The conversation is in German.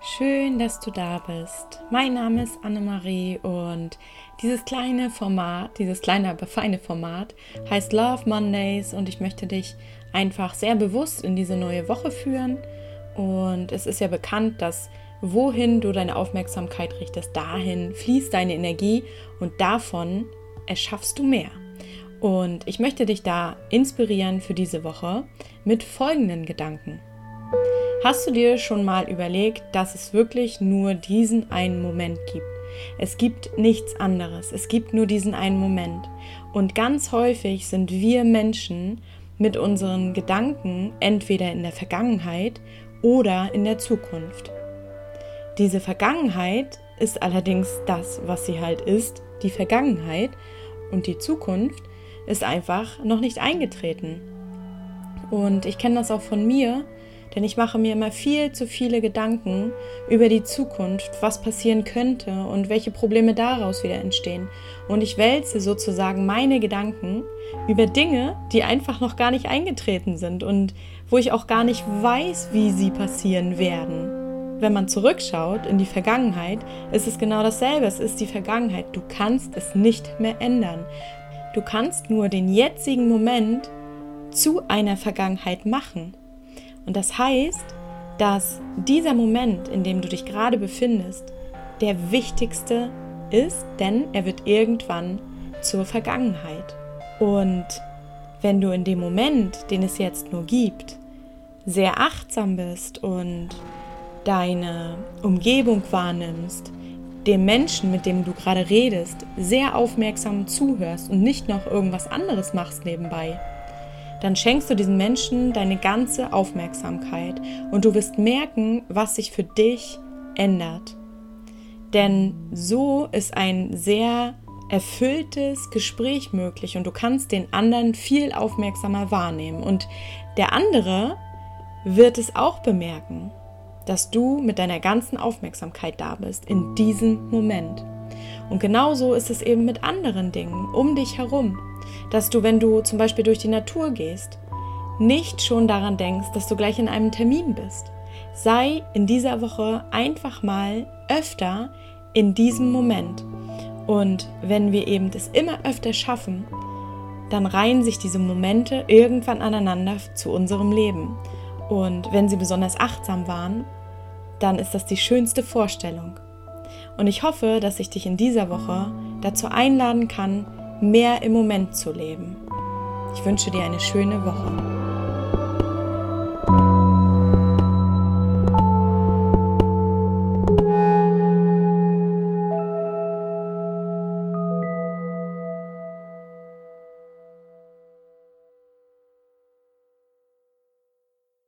Schön, dass du da bist. Mein Name ist Annemarie und dieses kleine Format, dieses kleine, aber feine Format heißt Love Mondays und ich möchte dich einfach sehr bewusst in diese neue Woche führen. Und es ist ja bekannt, dass wohin du deine Aufmerksamkeit richtest, dahin fließt deine Energie und davon erschaffst du mehr. Und ich möchte dich da inspirieren für diese Woche mit folgenden Gedanken. Hast du dir schon mal überlegt, dass es wirklich nur diesen einen Moment gibt? Es gibt nichts anderes. Es gibt nur diesen einen Moment. Und ganz häufig sind wir Menschen mit unseren Gedanken entweder in der Vergangenheit oder in der Zukunft. Diese Vergangenheit ist allerdings das, was sie halt ist, die Vergangenheit. Und die Zukunft ist einfach noch nicht eingetreten. Und ich kenne das auch von mir, denn ich mache mir immer viel zu viele Gedanken über die Zukunft, was passieren könnte und welche Probleme daraus wieder entstehen. Und ich wälze sozusagen meine Gedanken über Dinge, die einfach noch gar nicht eingetreten sind und wo ich auch gar nicht weiß, wie sie passieren werden. Wenn man zurückschaut in die Vergangenheit, ist es genau dasselbe. Es ist die Vergangenheit. Du kannst es nicht mehr ändern. Du kannst nur den jetzigen Moment zu einer Vergangenheit machen. Und das heißt, dass dieser Moment, in dem du dich gerade befindest, der wichtigste ist, denn er wird irgendwann zur Vergangenheit. Und wenn du in dem Moment, den es jetzt nur gibt, sehr achtsam bist und deine Umgebung wahrnimmst, dem Menschen, mit dem du gerade redest, sehr aufmerksam zuhörst und nicht noch irgendwas anderes machst nebenbei, dann schenkst du diesen Menschen deine ganze Aufmerksamkeit und du wirst merken, was sich für dich ändert. Denn so ist ein sehr erfülltes Gespräch möglich und du kannst den anderen viel aufmerksamer wahrnehmen und der andere wird es auch bemerken, dass du mit deiner ganzen Aufmerksamkeit da bist in diesem Moment. Und genauso ist es eben mit anderen Dingen um dich herum dass du, wenn du zum Beispiel durch die Natur gehst, nicht schon daran denkst, dass du gleich in einem Termin bist. Sei in dieser Woche einfach mal öfter in diesem Moment. Und wenn wir eben das immer öfter schaffen, dann reihen sich diese Momente irgendwann aneinander zu unserem Leben. Und wenn sie besonders achtsam waren, dann ist das die schönste Vorstellung. Und ich hoffe, dass ich dich in dieser Woche dazu einladen kann, mehr im Moment zu leben. Ich wünsche dir eine schöne Woche.